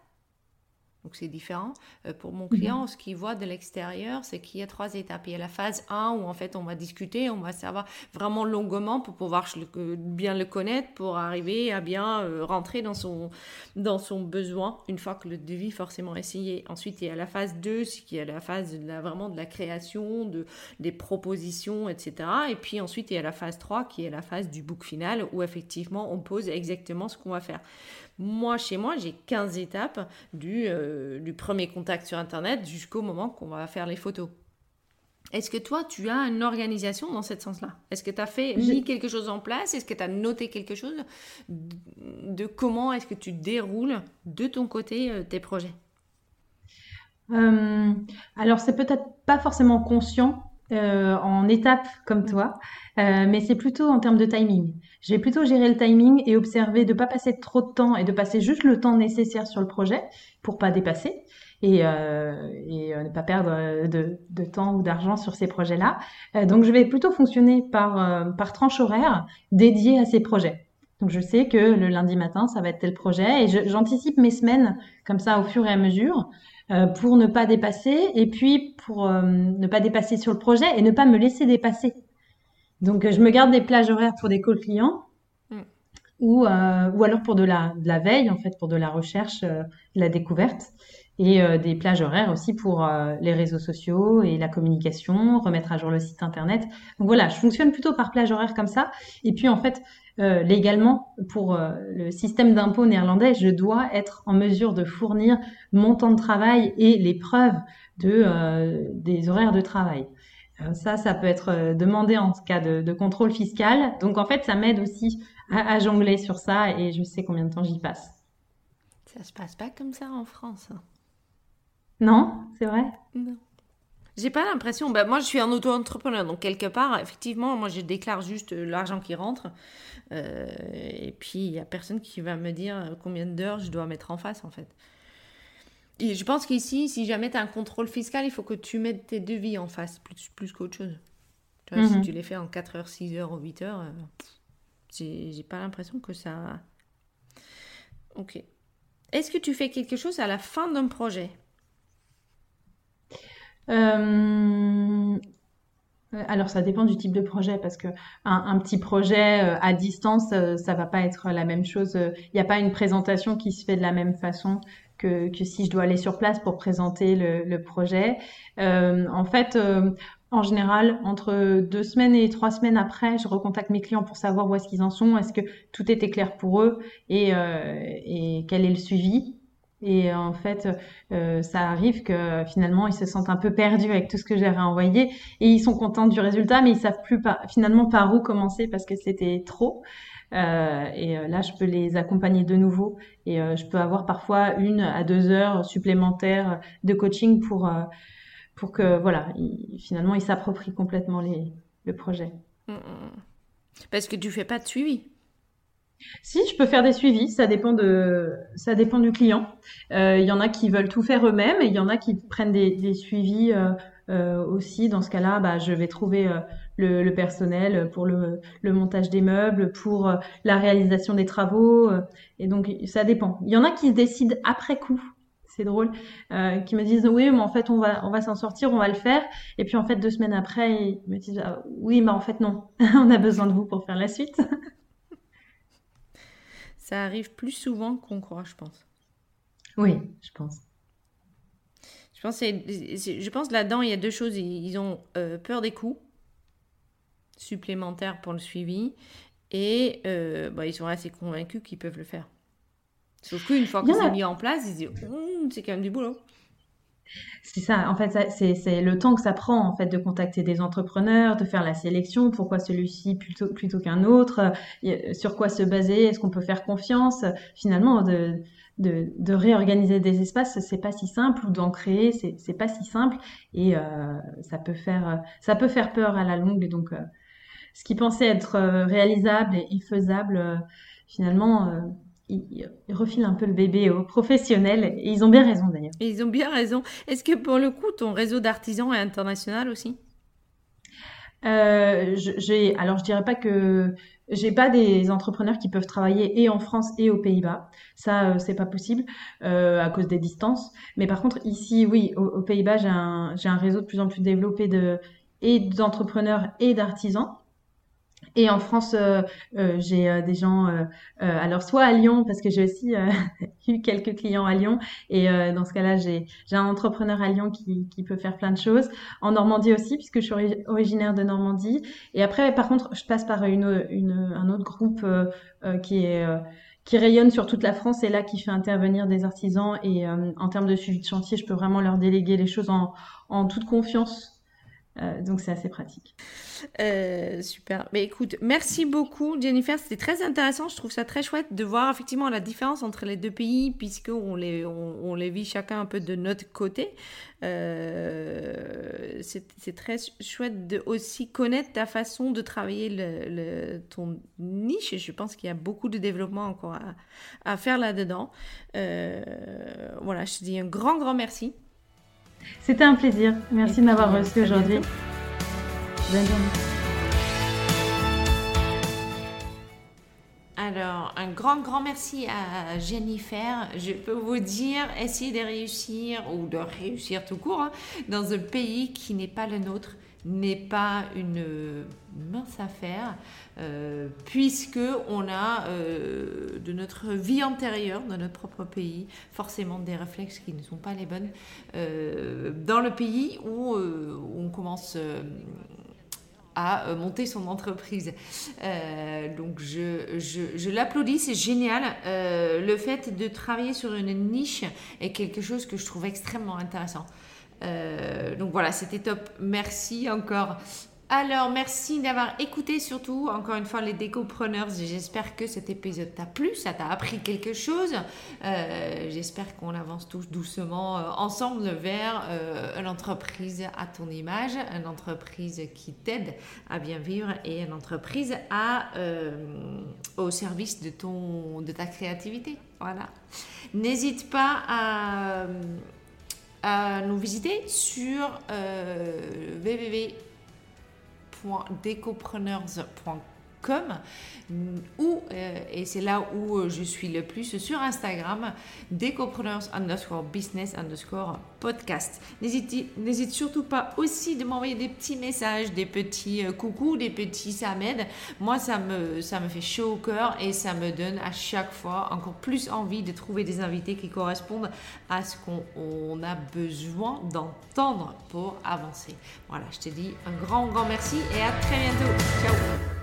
[SPEAKER 1] Donc c'est différent. Euh, pour mon client, mhm. ce qu'il voit de l'extérieur, c'est qu'il y a trois étapes. Il y a la phase 1 où en fait on va discuter, on va savoir vraiment longuement pour pouvoir bien le connaître, pour arriver à bien euh, rentrer dans son, dans son besoin une fois que le devis forcément est signé. Ensuite, il y a la phase 2, qui est la phase de la, vraiment de la création, de, des propositions, etc. Et puis ensuite, il y a la phase 3 qui est la phase du book final où effectivement on pose exactement ce qu'on va faire. Moi, chez moi, j'ai 15 étapes du, euh, du premier contact sur Internet jusqu'au moment qu'on va faire les photos. Est-ce que toi, tu as une organisation dans ce sens-là? Est-ce que tu as fait, mis quelque chose en place? Est-ce que tu as noté quelque chose de, comment est-ce que tu déroules de ton côté euh, tes projets?
[SPEAKER 2] Euh, Alors, c'est peut-être pas forcément conscient en étapes comme toi, mais c'est plutôt en termes de timing. Je vais plutôt gérer le timing et observer de ne pas passer trop de temps et de passer juste le temps nécessaire sur le projet pour pas dépasser et, euh, euh, ne pas perdre de, de temps ou d'argent sur ces projets-là. Euh, donc je vais plutôt fonctionner par, euh, par tranche horaire dédiée à ces projets. Donc je sais que le lundi matin, ça va être tel projet et j'anticipe mes semaines comme ça au fur et à mesure euh, pour ne pas dépasser et puis pour ne pas dépasser sur le projet et ne pas me laisser dépasser donc, je me garde des plages horaires pour des calls clients mm. ou, euh, ou alors pour de la, de la veille, en fait, pour de la recherche, euh, la découverte et euh, des plages horaires aussi pour les réseaux sociaux et la communication, remettre à jour le site internet. Donc voilà, je fonctionne plutôt par plage horaire comme ça. Et puis en fait, légalement, pour le système d'impôt néerlandais, je dois être en mesure de fournir mon temps de travail et les preuves de, des horaires de travail. Euh, ça, ça peut être euh, demandé en cas de, contrôle fiscal. Donc en fait, ça m'aide aussi à, jongler sur ça et je sais combien de temps j'y passe.
[SPEAKER 1] Ça se passe pas comme ça en France. Hein.
[SPEAKER 2] Non, c'est vrai?
[SPEAKER 1] Non. J'ai pas l'impression. Bah, moi, je suis un auto-entrepreneur, donc quelque part, effectivement, moi, je déclare juste euh, l'argent qui rentre. et puis, il y a personne qui va me dire combien d'heures je dois mettre en face, en fait je pense qu'ici, si jamais tu as un contrôle fiscal, il faut que tu mettes tes devis en face, plus, plus qu'autre chose. Tu vois, Si mhm. tu les fais en 4 heures, 6 heures ou 8 heures, euh, j'ai pas l'impression que ça. Ok. Est-ce que tu fais quelque chose à la fin d'un projet?
[SPEAKER 2] Euh, alors ça dépend du type de projet parce que un, petit projet euh, à distance, ça va pas être la même chose. Il n'y a pas une présentation qui se fait de la même façon que, si je dois aller sur place pour présenter le, projet. Euh, en fait, euh, en général, entre deux semaines et trois semaines après, je recontacte mes clients pour savoir où est-ce qu'ils en sont, est-ce que tout était clair pour eux et, euh, quel est le suivi. Et en fait, ça arrive que finalement, ils se sentent un peu perdus avec tout ce que j'ai réenvoyé et ils sont contents du résultat, mais ils savent plus finalement par où commencer parce que c'était trop. Euh, et euh, là, je peux les accompagner de nouveau et euh, je peux avoir parfois une à deux heures supplémentaires de coaching pour pour que voilà, finalement, ils s'approprient complètement les, le projet. Mmh, mmh, mmh.
[SPEAKER 1] Parce que tu fais pas de suivi.
[SPEAKER 2] Si, je peux faire des suivis, ça dépend de, ça dépend du client. Il y en a qui veulent tout faire eux-mêmes et il y en a qui prennent des, des suivis aussi. Dans ce cas-là, bah, je vais trouver le, le, personnel pour le, le, montage des meubles, pour euh, la réalisation des travaux. Euh, et donc, ça dépend. Il y en a qui se décident après coup. C'est drôle, euh, qui me disent oui, mais en fait on va on va s'en sortir, on va le faire. Et puis en fait deux semaines après, ils me disent ah, oui, mais en fait non, on a besoin de vous pour faire la suite.
[SPEAKER 1] Ça arrive plus souvent qu'on croit, je pense.
[SPEAKER 2] Oui, je pense.
[SPEAKER 1] Je pense, je pense là-dedans, il y a deux choses. Ils ont peur des coûts supplémentaires pour le suivi. Et euh, bah, ils sont assez convaincus qu'ils peuvent le faire. Sauf qu'une fois que c'est mis en place, ils se disent hum, c'est quand même du boulot.
[SPEAKER 2] C'est ça, en fait, c'est le temps que ça prend en fait de contacter des entrepreneurs, de faire la sélection, pourquoi celui-ci plutôt, plutôt qu'un autre, sur quoi se baser, est-ce qu'on peut faire confiance, finalement, de, de, de réorganiser des espaces, c'est pas si simple, ou d'en créer, c'est pas si simple, et euh, ça peut faire ça peut faire peur à la longue, donc euh, ce qui pensait être euh, réalisable et faisable, euh, finalement, euh, ils, refilent un peu le bébé aux professionnels et ils ont bien raison d'ailleurs.
[SPEAKER 1] Ils ont bien raison. Est-ce que pour le coup, ton réseau d'artisans est international aussi?
[SPEAKER 2] Euh, j'ai, alors je dirais pas que j'ai pas des entrepreneurs qui peuvent travailler et en France et aux Pays-Bas. Ça, c'est pas possible euh, à cause des distances. Mais par contre, ici, oui, aux, Pays-Bas, j'ai un, j'ai un réseau de plus en plus développé de et d'entrepreneurs et d'artisans. Et en France, euh, euh, j'ai euh, des gens, alors soit à Lyon, parce que j'ai aussi eu quelques clients à Lyon, et dans ce cas-là, j'ai un entrepreneur à Lyon qui, qui peut faire plein de choses. En Normandie aussi, puisque je suis originaire de Normandie. Et après, par contre, je passe par une, une un autre groupe qui est qui rayonne sur toute la France et là qui fait intervenir des artisans. Et en termes de suivi de chantier, je peux vraiment leur déléguer les choses en, en toute confiance euh, donc c'est assez pratique.
[SPEAKER 1] Euh, super. Mais écoute, merci beaucoup Jennifer. C'était très intéressant. Je trouve ça très chouette de voir effectivement la différence entre les deux pays puisqu'on les, on, les vit chacun un peu de notre côté. Euh, c'est très chouette de aussi connaître ta façon de travailler le, ton niche. Je pense qu'il y a beaucoup de développement encore à faire là-dedans. voilà, je te dis un grand, grand merci.
[SPEAKER 2] C'était un plaisir. Merci de m'avoir reçu aujourd'hui. Bonne journée.
[SPEAKER 1] Alors, un grand, grand merci à Jennifer. Je peux vous dire, essayez de réussir, ou de réussir tout court, hein, dans un pays qui n'est pas le nôtre n'est pas une mince affaire, euh, puisque on a euh, de notre vie antérieure, dans notre propre pays, forcément des réflexes qui ne sont pas les bonnes, euh, dans le pays où, on commence à monter son entreprise. donc je l'applaudis, c'est génial. le fait de travailler sur une niche est quelque chose que je trouve extrêmement intéressant. Euh, donc voilà, c'était top. Merci encore. Alors, merci d'avoir écouté surtout, encore une fois, les décopreneurs. J'espère que cet épisode t'a plu, ça t'a appris quelque chose. Euh, j'espère qu'on avance tous doucement euh, ensemble vers une entreprise à ton image, une entreprise qui t'aide à bien vivre et une entreprise au service de ta créativité. Voilà. N'hésite pas à à nous visiter sur euh, ou, euh, et c'est là où euh, je suis le plus sur Instagram, Decopreneurs underscore business underscore podcast. N'hésite surtout pas aussi de m'envoyer des petits messages, des petits euh, coucou, des petits ça m'aide. Moi, ça me, ça me fait chaud au cœur et ça me donne à chaque fois encore plus envie de trouver des invités qui correspondent à ce qu'on a besoin d'entendre pour avancer. Voilà, je te dis un grand, grand merci et à très bientôt. Ciao